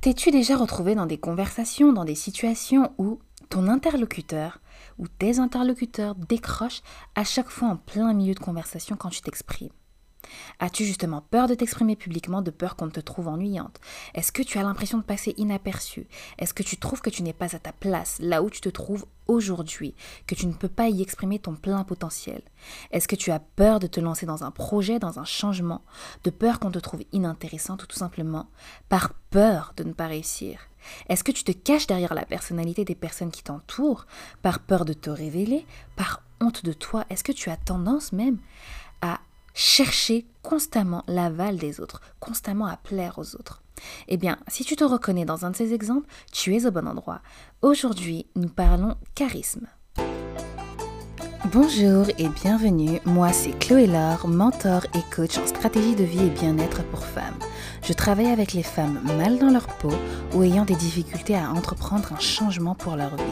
T'es-tu déjà retrouvé dans des conversations, dans des situations où ton interlocuteur ou tes interlocuteurs décrochent à chaque fois en plein milieu de conversation quand tu t'exprimes? As-tu justement peur de t'exprimer publiquement, de peur qu'on te trouve ennuyante? Est-ce que tu as l'impression de passer inaperçu? Est-ce que tu trouves que tu n'es pas à ta place, là où tu te trouves aujourd'hui, que tu ne peux pas y exprimer ton plein potentiel? Est-ce que tu as peur de te lancer dans un projet, dans un changement, de peur qu'on te trouve inintéressante ou tout simplement par peur de ne pas réussir? Est-ce que tu te caches derrière la personnalité des personnes qui t'entourent, par peur de te révéler, par honte de toi? Est-ce que tu as tendance même chercher constamment l'aval des autres, constamment à plaire aux autres. Eh bien, si tu te reconnais dans un de ces exemples, tu es au bon endroit. Aujourd'hui, nous parlons charisme. Bonjour et bienvenue, moi c'est Chloé Laure, mentor et coach en stratégie de vie et bien-être pour femmes. Je travaille avec les femmes mal dans leur peau ou ayant des difficultés à entreprendre un changement pour leur vie.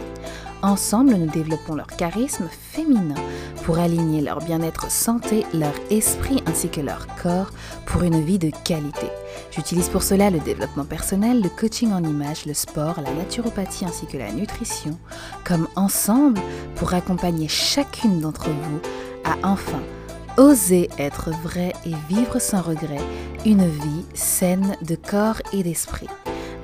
Ensemble, nous développons leur charisme féminin pour aligner leur bien-être santé, leur esprit ainsi que leur corps pour une vie de qualité. J'utilise pour cela le développement personnel, le coaching en images, le sport, la naturopathie ainsi que la nutrition, comme ensemble pour accompagner chacune d'entre vous à enfin oser être vrai et vivre sans regret une vie saine de corps et d'esprit.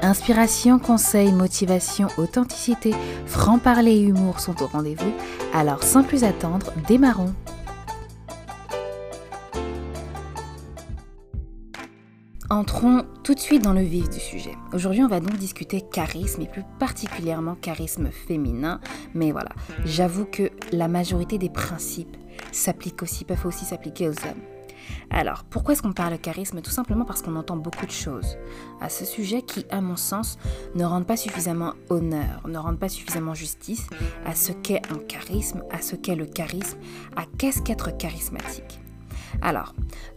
Inspiration, conseils, motivation, authenticité, franc-parler et humour sont au rendez-vous. Alors sans plus attendre, démarrons. Entrons tout de suite dans le vif du sujet. Aujourd'hui, on va donc discuter charisme et plus particulièrement charisme féminin. Mais voilà, j'avoue que la majorité des principes s'appliquent aussi, peuvent aussi s'appliquer aux hommes. Alors, pourquoi est-ce qu'on parle charisme? Tout simplement parce qu'on entend beaucoup de choses à ce sujet qui, à mon sens, ne rendent pas suffisamment honneur, ne rendent pas suffisamment justice à ce qu'est un charisme, à ce qu'est le charisme, à qu'est-ce qu'être charismatique. Alors,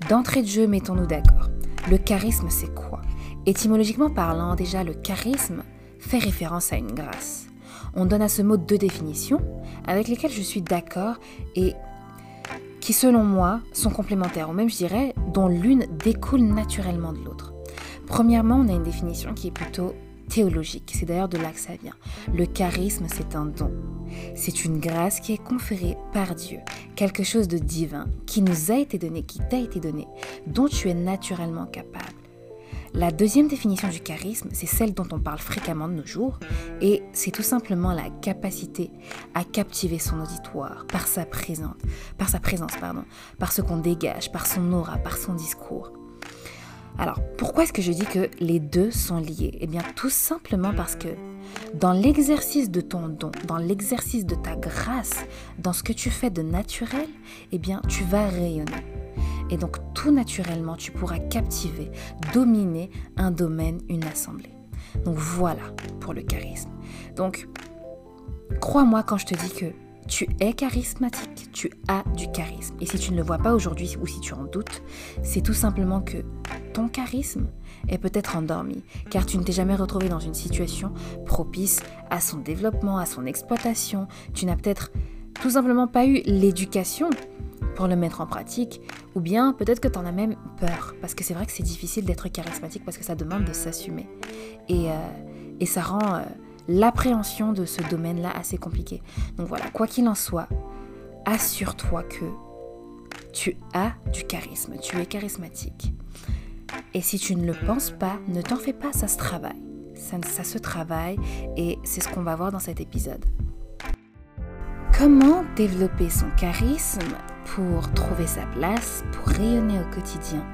d'entrée de jeu, mettons-nous d'accord. Le charisme, c'est quoi? Étymologiquement parlant, déjà, le charisme fait référence à une grâce. On donne à ce mot deux définitions avec lesquelles je suis d'accord et qui selon moi sont complémentaires, ou même je dirais dont l'une découle naturellement de l'autre. Premièrement, on a une définition qui est plutôt théologique, c'est d'ailleurs de là que ça vient. Le charisme, c'est un don. C'est une grâce qui est conférée par Dieu, quelque chose de divin, qui nous a été donné, qui t'a été donné, dont tu es naturellement capable. La deuxième définition du charisme, c'est celle dont on parle fréquemment de nos jours, et c'est tout simplement la capacité à captiver son auditoire par sa présence, par sa présence, par ce qu'on dégage, par son aura, par son discours. Alors, pourquoi est-ce que je dis que les deux sont liés? Eh bien, tout simplement parce que dans l'exercice de ton don, dans l'exercice de ta grâce, dans ce que tu fais de naturel, eh bien, tu vas rayonner. Et donc tout naturellement, tu pourras captiver, dominer un domaine, une assemblée. Donc voilà pour le charisme. Donc, crois-moi quand je te dis que tu es charismatique, tu as du charisme. Et si tu ne le vois pas aujourd'hui ou si tu en doutes, c'est tout simplement que ton charisme est peut-être endormi, car tu ne t'es jamais retrouvé dans une situation propice à son développement, à son exploitation. Tu n'as peut-être tout simplement pas eu l'éducation pour le mettre en pratique, ou bien peut-être que tu en as même peur, parce que c'est vrai que c'est difficile d'être charismatique parce que ça demande de s'assumer. Et, euh, ça rend euh, l'appréhension de ce domaine-là assez compliqué. Donc voilà, quoi qu'il en soit, assure-toi que tu as du charisme, tu es charismatique. Et si tu ne le penses pas, ne t'en fais pas, ça se travaille. Ça se travaille et c'est ce qu'on va voir dans cet épisode. Comment développer son charisme pour trouver sa place, pour rayonner au quotidien,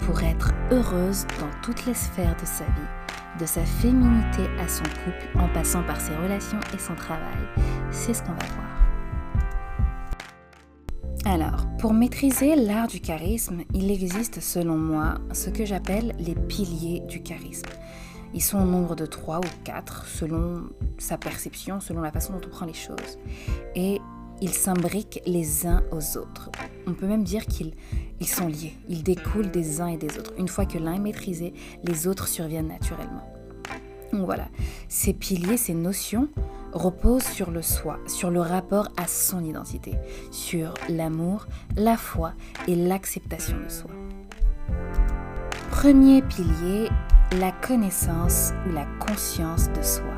pour être heureuse dans toutes les sphères de sa vie, de sa féminité à son couple en passant par ses relations et son travail. C'est ce qu'on va voir. Alors, pour maîtriser l'art du charisme, il existe selon moi ce que j'appelle les piliers du charisme. Ils sont au nombre de trois ou quatre selon sa perception, selon la façon dont on prend les choses. Et ils s'imbriquent les uns aux autres. On peut même dire qu'ils ils sont liés, ils découlent des uns et des autres. Une fois que l'un est maîtrisé, les autres surviennent naturellement. Donc voilà, ces piliers, ces notions reposent sur le soi, sur le rapport à son identité, sur l'amour, la foi et l'acceptation de soi. Premier pilier, la connaissance ou la conscience de soi.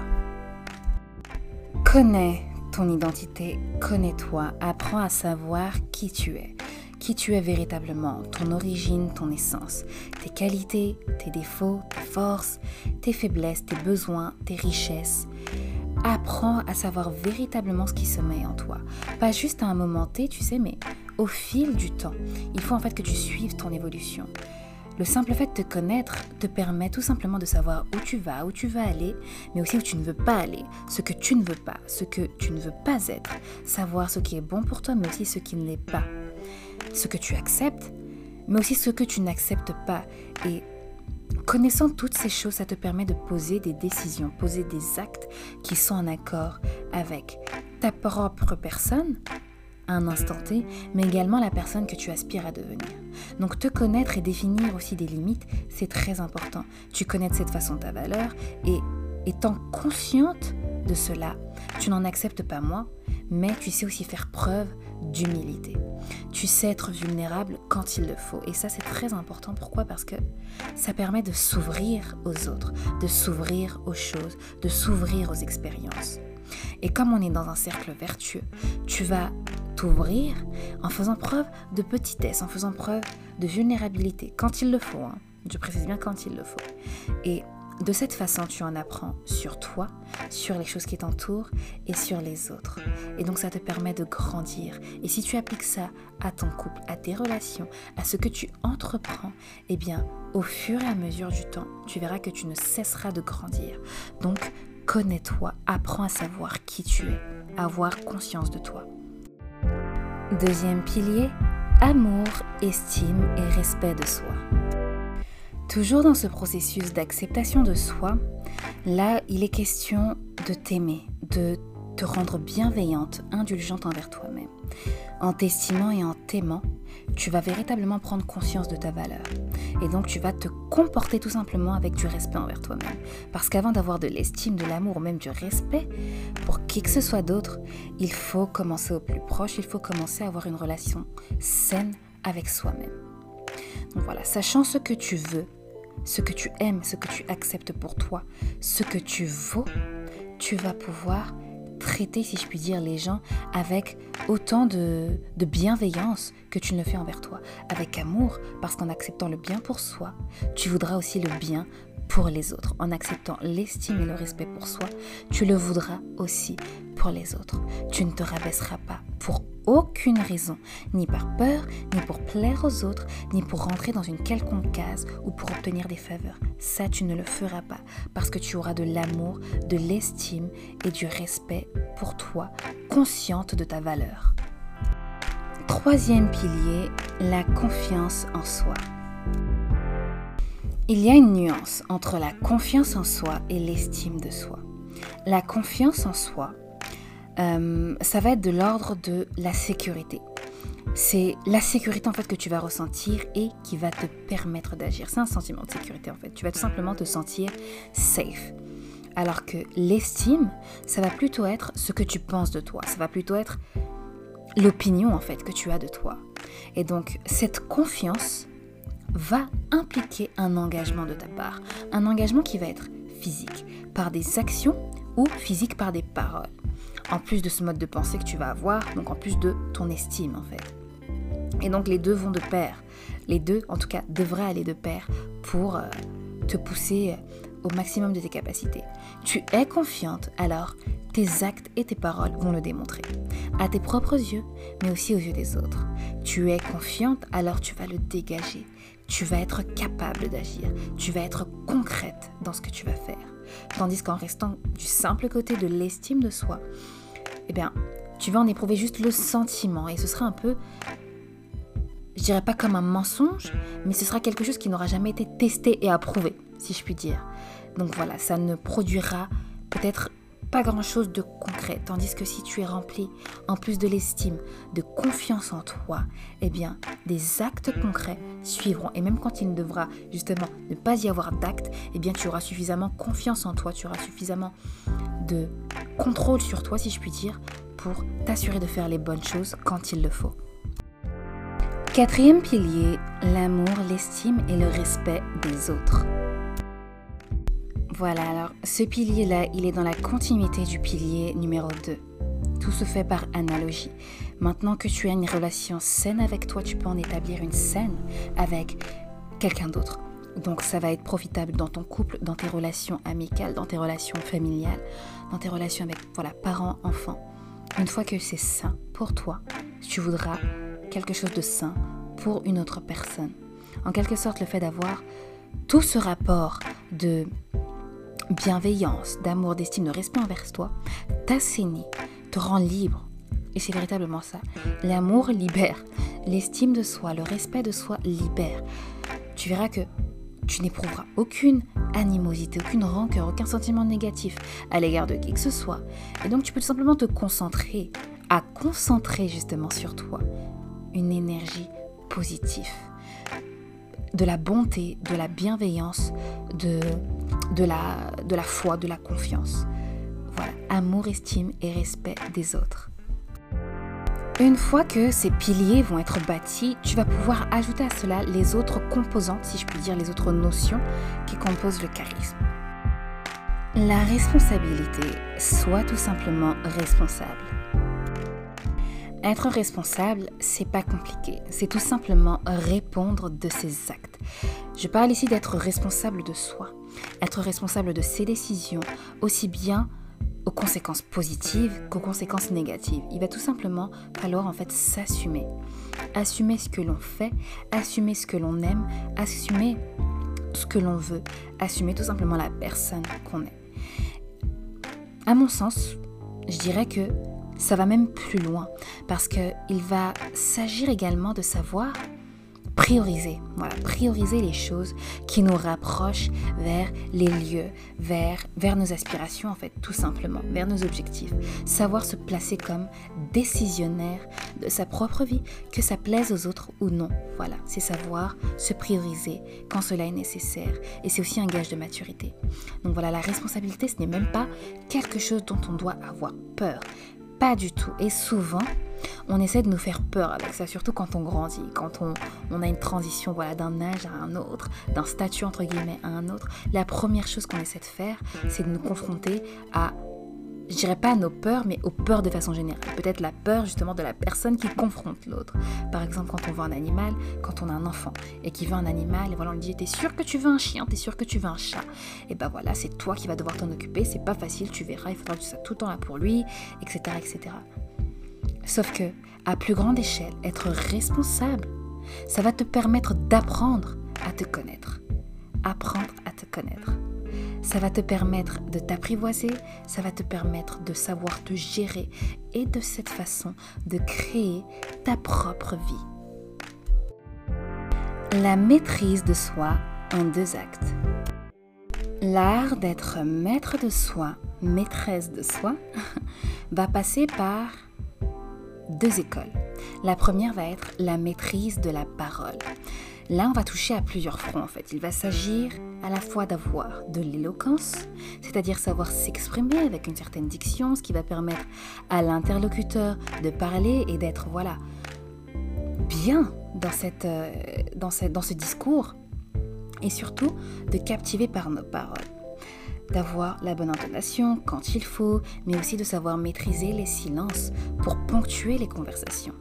Connais ton identité, connais-toi, apprends à savoir qui tu es, qui tu es véritablement, ton origine, ton essence, tes qualités, tes défauts, tes forces, tes faiblesses, tes besoins, tes richesses. Apprends à savoir véritablement ce qui sommeille en toi. Pas juste à un moment T, tu sais, mais au fil du temps. Il faut en fait que tu suives ton évolution. Le simple fait de te connaître te permet tout simplement de savoir où tu vas, où tu vas aller, mais aussi où tu ne veux pas aller, ce que tu ne veux pas, ce que tu ne veux pas être, savoir ce qui est bon pour toi, mais aussi ce qui ne l'est pas, ce que tu acceptes, mais aussi ce que tu n'acceptes pas. Et connaissant toutes ces choses, ça te permet de poser des décisions, poser des actes qui sont en accord avec ta propre personne, un instant T, mais également la personne que tu aspires à devenir. Donc te connaître et définir aussi des limites, c'est très important. Tu connais de cette façon ta valeur et étant consciente de cela, tu n'en acceptes pas moins, mais tu sais aussi faire preuve d'humilité. Tu sais être vulnérable quand il le faut. Et ça, c'est très important. Pourquoi? Parce que ça permet de s'ouvrir aux autres, de s'ouvrir aux choses, de s'ouvrir aux expériences. Et comme on est dans un cercle vertueux, tu vas t'ouvrir en faisant preuve de petitesse, en faisant preuve de vulnérabilité, quand il le faut. Hein. Je précise bien quand il le faut. Et de cette façon, tu en apprends sur toi, sur les choses qui t'entourent et sur les autres. Et donc ça te permet de grandir. Et si tu appliques ça à ton couple, à tes relations, à ce que tu entreprends, eh bien, au fur et à mesure du temps, tu verras que tu ne cesseras de grandir. Donc, connais-toi, apprends à savoir qui tu es, avoir conscience de toi. Deuxième pilier, amour, estime et respect de soi. Toujours dans ce processus d'acceptation de soi, là, il est question de t'aimer, de te rendre bienveillante, indulgente envers toi-même. En t'estimant et en t'aimant, tu vas véritablement prendre conscience de ta valeur. Et donc tu vas te comporter tout simplement avec du respect envers toi-même. Parce qu'avant d'avoir de l'estime, de l'amour ou même du respect pour qui que ce soit d'autre, il faut commencer au plus proche, il faut commencer à avoir une relation saine avec soi-même. Donc voilà, sachant ce que tu veux, ce que tu aimes, ce que tu acceptes pour toi, ce que tu vaux, tu vas pouvoir traiter, si je puis dire, les gens avec autant de, bienveillance que tu ne le fais envers toi, avec amour, parce qu'en acceptant le bien pour soi, tu voudras aussi le bien pour les autres. En acceptant l'estime et le respect pour soi, tu le voudras aussi pour les autres. Tu ne te rabaisseras pas pour aucune raison, ni par peur, ni pour plaire aux autres, ni pour rentrer dans une quelconque case ou pour obtenir des faveurs. Ça, tu ne le feras pas parce que tu auras de l'amour, de l'estime et du respect pour toi, consciente de ta valeur. Troisième pilier, la confiance en soi. Il y a une nuance entre la confiance en soi et l'estime de soi. La confiance en soi, euh, ça va être de l'ordre de la sécurité. C'est la sécurité en fait que tu vas ressentir et qui va te permettre d'agir. C'est un sentiment de sécurité en fait. Tu vas tout simplement te sentir safe. Alors que l'estime, ça va plutôt être ce que tu penses de toi. Ça va plutôt être l'opinion en fait que tu as de toi. Et donc cette confiance, va impliquer un engagement de ta part. Un engagement qui va être physique par des actions ou physique par des paroles. En plus de ce mode de pensée que tu vas avoir, donc en plus de ton estime en fait. Et donc les deux vont de pair. Les deux, en tout cas, devraient aller de pair pour euh, te pousser euh, au maximum de tes capacités. Tu es confiante, alors tes actes et tes paroles vont le démontrer. À tes propres yeux, mais aussi aux yeux des autres. Tu es confiante, alors tu vas le dégager tu vas être capable d'agir, tu vas être concrète dans ce que tu vas faire. Tandis qu'en restant du simple côté de l'estime de soi, eh bien, tu vas en éprouver juste le sentiment et ce sera un peu, je dirais pas comme un mensonge, mais ce sera quelque chose qui n'aura jamais été testé et approuvé, si je puis dire. Donc voilà, ça ne produira peut-être grand-chose de concret. Tandis que si tu es rempli, en plus de l'estime, de confiance en toi, eh bien, des actes concrets suivront. Et même quand il ne devra justement ne pas y avoir d'actes, eh bien, tu auras suffisamment confiance en toi, tu auras suffisamment de contrôle sur toi, si je puis dire, pour t'assurer de faire les bonnes choses quand il le faut. Quatrième pilier, l'amour, l'estime et le respect des autres. Voilà, alors ce pilier-là, il est dans la continuité du pilier numéro 2. Tout se fait par analogie. Maintenant que tu as une relation saine avec toi, tu peux en établir une saine avec quelqu'un d'autre. Donc ça va être profitable dans ton couple, dans tes relations amicales, dans tes relations familiales, dans tes relations avec voilà, parents, enfants. Une fois que c'est sain pour toi, tu voudras quelque chose de sain pour une autre personne. En quelque sorte, le fait d'avoir tout ce rapport de bienveillance, d'amour, d'estime, de respect envers toi, t'assainit, te rend libre. Et c'est véritablement ça. L'amour libère. L'estime de soi, le respect de soi libère. Tu verras que tu n'éprouveras aucune animosité, aucune rancœur, aucun sentiment négatif à l'égard de qui que ce soit. Et donc tu peux tout simplement te concentrer, à concentrer justement sur toi une énergie positive, de la bonté, de la bienveillance, de, de, la, de la foi, de la confiance. Voilà, amour, estime et respect des autres. Une fois que ces piliers vont être bâtis, tu vas pouvoir ajouter à cela les autres composantes, si je puis dire, les autres notions qui composent le charisme. La responsabilité, soit tout simplement responsable. Être responsable, c'est pas compliqué, c'est tout simplement répondre de ses actes. Je parle ici d'être responsable de soi, être responsable de ses décisions, aussi bien aux conséquences positives qu'aux conséquences négatives. Il va tout simplement falloir en fait s'assumer. Assumer ce que l'on fait, assumer ce que l'on aime, assumer ce que l'on veut, assumer tout simplement la personne qu'on est. À mon sens, je dirais que ça va même plus loin parce qu'il va s'agir également de savoir prioriser. Voilà, prioriser les choses qui nous rapprochent vers les lieux, vers, vers nos aspirations en fait, tout simplement, vers nos objectifs. Savoir se placer comme décisionnaire de sa propre vie, que ça plaise aux autres ou non. Voilà, c'est savoir se prioriser quand cela est nécessaire. Et c'est aussi un gage de maturité. Donc voilà, la responsabilité, ce n'est même pas quelque chose dont on doit avoir peur. Pas du tout. Et souvent, on essaie de nous faire peur avec ça, surtout quand on grandit, quand on, a une transition voilà, d'un âge à un autre, d'un statut entre guillemets à un autre. La première chose qu'on essaie de faire, c'est de nous confronter à je dirais pas à nos peurs, mais aux peurs de façon générale. Peut-être la peur justement de la personne qui confronte l'autre. Par exemple, quand on veut un animal, quand on a un enfant et qui veut un animal, et voilà, on lui dit T'es sûr que tu veux un chien? T'es sûr que tu veux un chat? Et ben voilà, c'est toi qui vas devoir t'en occuper. C'est pas facile, tu verras, il faudra que tu sois tout le temps là pour lui, etc. etc. Sauf que, à plus grande échelle, être responsable, ça va te permettre d'apprendre à te connaître. Apprendre à te connaître. Ça va te permettre de t'apprivoiser, ça va te permettre de savoir te gérer et de cette façon de créer ta propre vie. La maîtrise de soi en deux actes. L'art d'être maître de soi, maîtresse de soi, va passer par deux écoles. La première va être la maîtrise de la parole. Là, on va toucher à plusieurs fronts en fait. Il va s'agir à la fois d'avoir de l'éloquence, c'est-à-dire savoir s'exprimer avec une certaine diction, ce qui va permettre à l'interlocuteur de parler et d'être voilà bien dans, cette, euh, dans, cette, dans ce discours et surtout de captiver par nos paroles d'avoir la bonne intonation quand il faut, mais aussi de savoir maîtriser les silences pour ponctuer les conversations.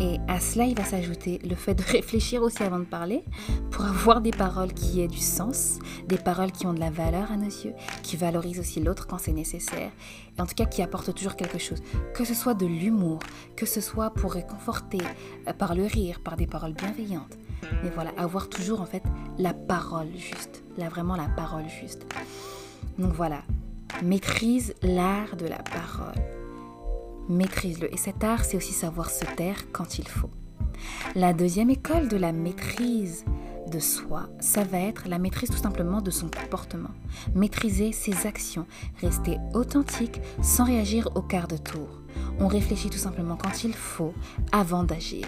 Et à cela, il va s'ajouter le fait de réfléchir aussi avant de parler pour avoir des paroles qui aient du sens, des paroles qui ont de la valeur à nos yeux, qui valorisent aussi l'autre quand c'est nécessaire, et en tout cas qui apportent toujours quelque chose. Que ce soit de l'humour, que ce soit pour réconforter, euh, par le rire, par des paroles bienveillantes. Mais voilà, avoir toujours en fait la parole juste, là vraiment la parole juste. Donc voilà, maîtrise l'art de la parole. Maîtrise-le. Et cet art, c'est aussi savoir se taire quand il faut. La deuxième école de la maîtrise de soi, ça va être la maîtrise tout simplement de son comportement. Maîtriser ses actions, rester authentique sans réagir au quart de tour. On réfléchit tout simplement quand il faut avant d'agir.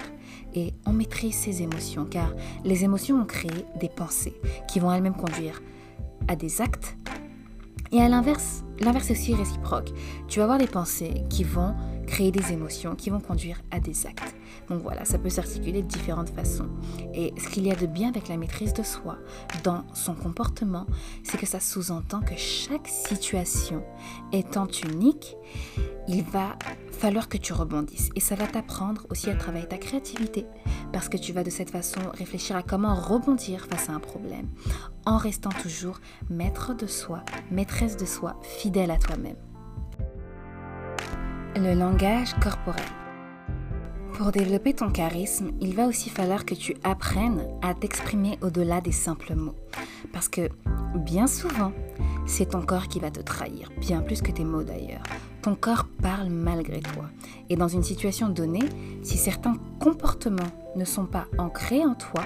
Et on maîtrise ses émotions car les émotions ont créé des pensées qui vont elles-mêmes conduire à des actes et à l'inverse, l'inverse est aussi réciproque. Tu vas avoir des pensées qui vont créer des émotions qui vont conduire à des actes. Donc voilà, ça peut s'articuler de différentes façons. Et ce qu'il y a de bien avec la maîtrise de soi dans son comportement, c'est que ça sous-entend que chaque situation étant unique, il va falloir que tu rebondisses. Et ça va t'apprendre aussi à travailler ta créativité, parce que tu vas de cette façon réfléchir à comment rebondir face à un problème, en restant toujours maître de soi, maîtresse de soi, fidèle à toi-même. Le langage corporel. Pour développer ton charisme, il va aussi falloir que tu apprennes à t'exprimer au-delà des simples mots. Parce que bien souvent, c'est ton corps qui va te trahir, bien plus que tes mots d'ailleurs. Ton corps parle malgré toi. Et dans une situation donnée, si certains comportements ne sont pas ancrés en toi,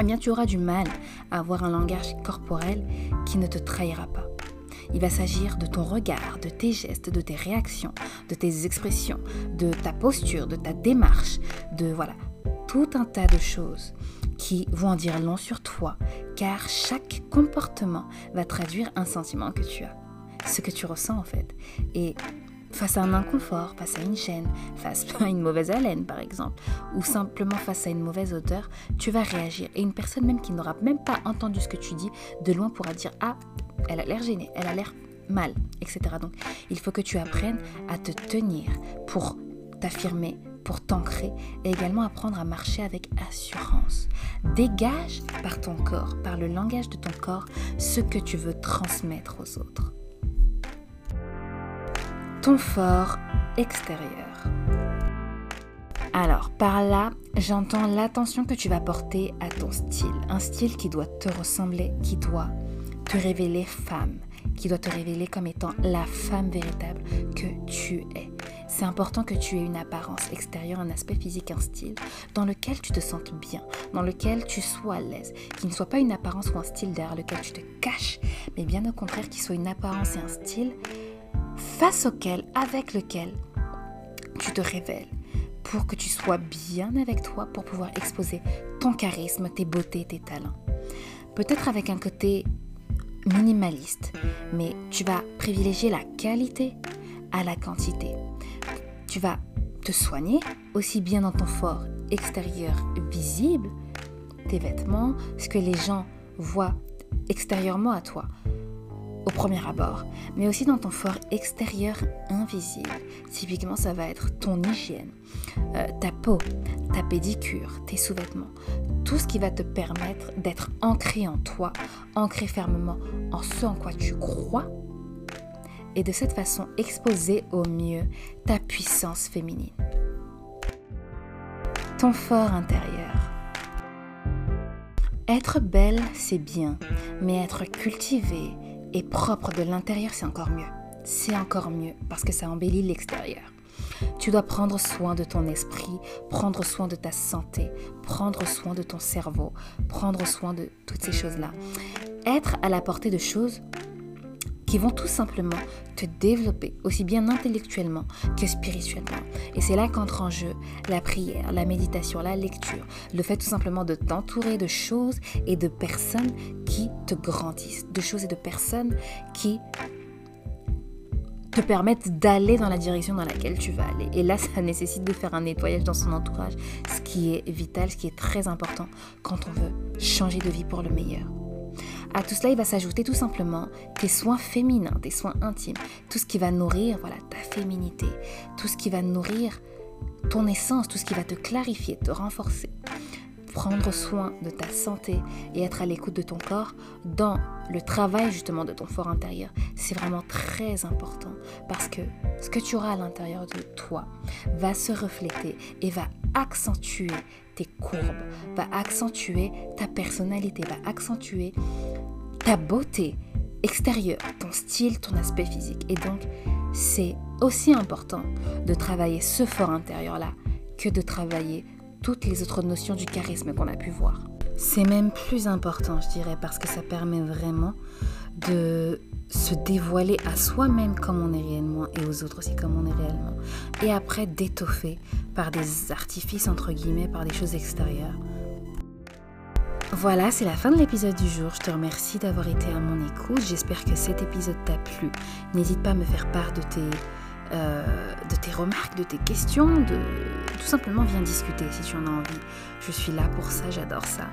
eh bien tu auras du mal à avoir un langage corporel qui ne te trahira pas. Il va s'agir de ton regard, de tes gestes, de tes réactions, de tes expressions, de ta posture, de ta démarche, de voilà, tout un tas de choses qui vont en dire long sur toi, car chaque comportement va traduire un sentiment que tu as, ce que tu ressens en fait. Et face à un inconfort, face à une gêne, face à une mauvaise haleine par exemple, ou simplement face à une mauvaise odeur, tu vas réagir. Et une personne même qui n'aura même pas entendu ce que tu dis, de loin pourra dire Ah, elle a l'air gênée, elle a l'air mal, etc. Donc il faut que tu apprennes à te tenir pour t'affirmer, pour t'ancrer et également apprendre à marcher avec assurance. Dégage par ton corps, par le langage de ton corps, ce que tu veux transmettre aux autres. Ton fort extérieur. Alors, par là, j'entends l'attention que tu vas porter à ton style. Un style qui doit te ressembler, qui doit te révéler femme, qui doit te révéler comme étant la femme véritable que tu es. C'est important que tu aies une apparence extérieure, un aspect physique, un style dans lequel tu te sentes bien, dans lequel tu sois à l'aise, qui ne soit pas une apparence ou un style derrière lequel tu te caches, mais bien au contraire qui soit une apparence et un style face auquel, avec lequel tu te révèles pour que tu sois bien avec toi, pour pouvoir exposer ton charisme, tes beautés, tes talents. Peut-être avec un côté minimaliste, mais tu vas privilégier la qualité à la quantité. Tu vas te soigner aussi bien dans ton fort extérieur visible, tes vêtements, ce que les gens voient extérieurement à toi au premier abord, mais aussi dans ton fort extérieur invisible. Typiquement, ça va être ton hygiène, euh, ta peau, ta pédicure, tes sous-vêtements, tout ce qui va te permettre d'être ancré en toi, ancré fermement en ce en quoi tu crois, et de cette façon exposer au mieux ta puissance féminine. Ton fort intérieur. Être belle, c'est bien, mais être cultivée et propre de l'intérieur, c'est encore mieux. C'est encore mieux parce que ça embellit l'extérieur. Tu dois prendre soin de ton esprit, prendre soin de ta santé, prendre soin de ton cerveau, prendre soin de toutes ces choses-là. Être à la portée de choses qui vont tout simplement te développer aussi bien intellectuellement que spirituellement. Et c'est là qu'entre en jeu la prière, la méditation, la lecture, le fait tout simplement de t'entourer de choses et de personnes qui te grandissent, de choses et de personnes qui te permettent d'aller dans la direction dans laquelle tu vas aller. Et là, ça nécessite de faire un nettoyage dans son entourage, ce qui est vital, ce qui est très important quand on veut changer de vie pour le meilleur. À tout cela, il va s'ajouter tout simplement tes soins féminins, tes soins intimes, tout ce qui va nourrir voilà, ta féminité, tout ce qui va nourrir ton essence, tout ce qui va te clarifier, te renforcer. Prendre soin de ta santé et être à l'écoute de ton corps dans le travail justement de ton fort intérieur, c'est vraiment très important parce que ce que tu auras à l'intérieur de toi va se refléter et va accentuer tes courbes, va accentuer ta personnalité, va accentuer ta beauté extérieure, ton style, ton aspect physique. Et donc, c'est aussi important de travailler ce fort intérieur-là que de travailler toutes les autres notions du charisme qu'on a pu voir. C'est même plus important, je dirais, parce que ça permet vraiment de se dévoiler à soi-même comme on est réellement et aux autres aussi comme on est réellement. Et après d'étoffer par des artifices, entre guillemets, par des choses extérieures. Voilà, c'est la fin de l'épisode du jour. Je te remercie d'avoir été à mon écoute. J'espère que cet épisode t'a plu. N'hésite pas à me faire part de tes euh, de tes remarques, de tes questions, de tout simplement viens discuter si tu en as envie. Je suis là pour ça, j'adore ça.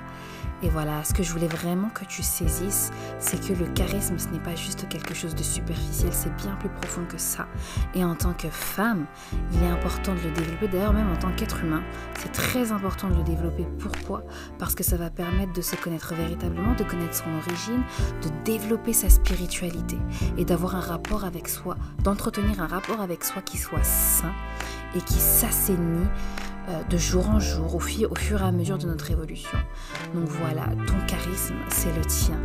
Et voilà, ce que je voulais vraiment que tu saisisses, c'est que le charisme, ce n'est pas juste quelque chose de superficiel, c'est bien plus profond que ça. Et en tant que femme, il est important de le développer. D'ailleurs, même en tant qu'être humain, c'est très important de le développer. Pourquoi? Parce que ça va permettre de se connaître véritablement, de connaître son origine, de développer sa spiritualité et d'avoir un rapport avec soi, d'entretenir un rapport avec soi qui soit sain et qui s'assainit de jour en jour, au, au fur et à mesure de notre évolution. Donc voilà, ton charisme, c'est le tien.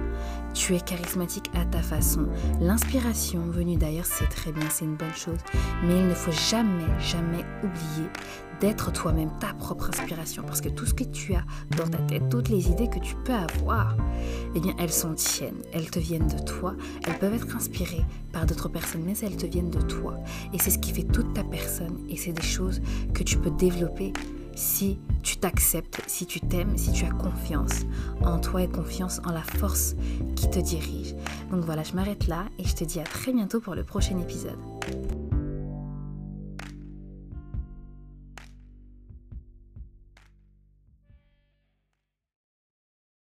Tu es charismatique à ta façon. L'inspiration venue d'ailleurs, c'est très bien, c'est une bonne chose. Mais il ne faut jamais, jamais oublier d'être toi-même ta propre inspiration. Parce que tout ce que tu as dans ta tête, toutes les idées que tu peux avoir, eh bien, elles sont tiennes. Elles te viennent de toi. Elles peuvent être inspirées par d'autres personnes, mais elles te viennent de toi. Et c'est ce qui fait toute ta personne. Et c'est des choses que tu peux développer si tu t'acceptes, si tu t'aimes, si tu as confiance en toi et confiance en la force qui te dirige. Donc voilà, je m'arrête là et je te dis à très bientôt pour le prochain épisode.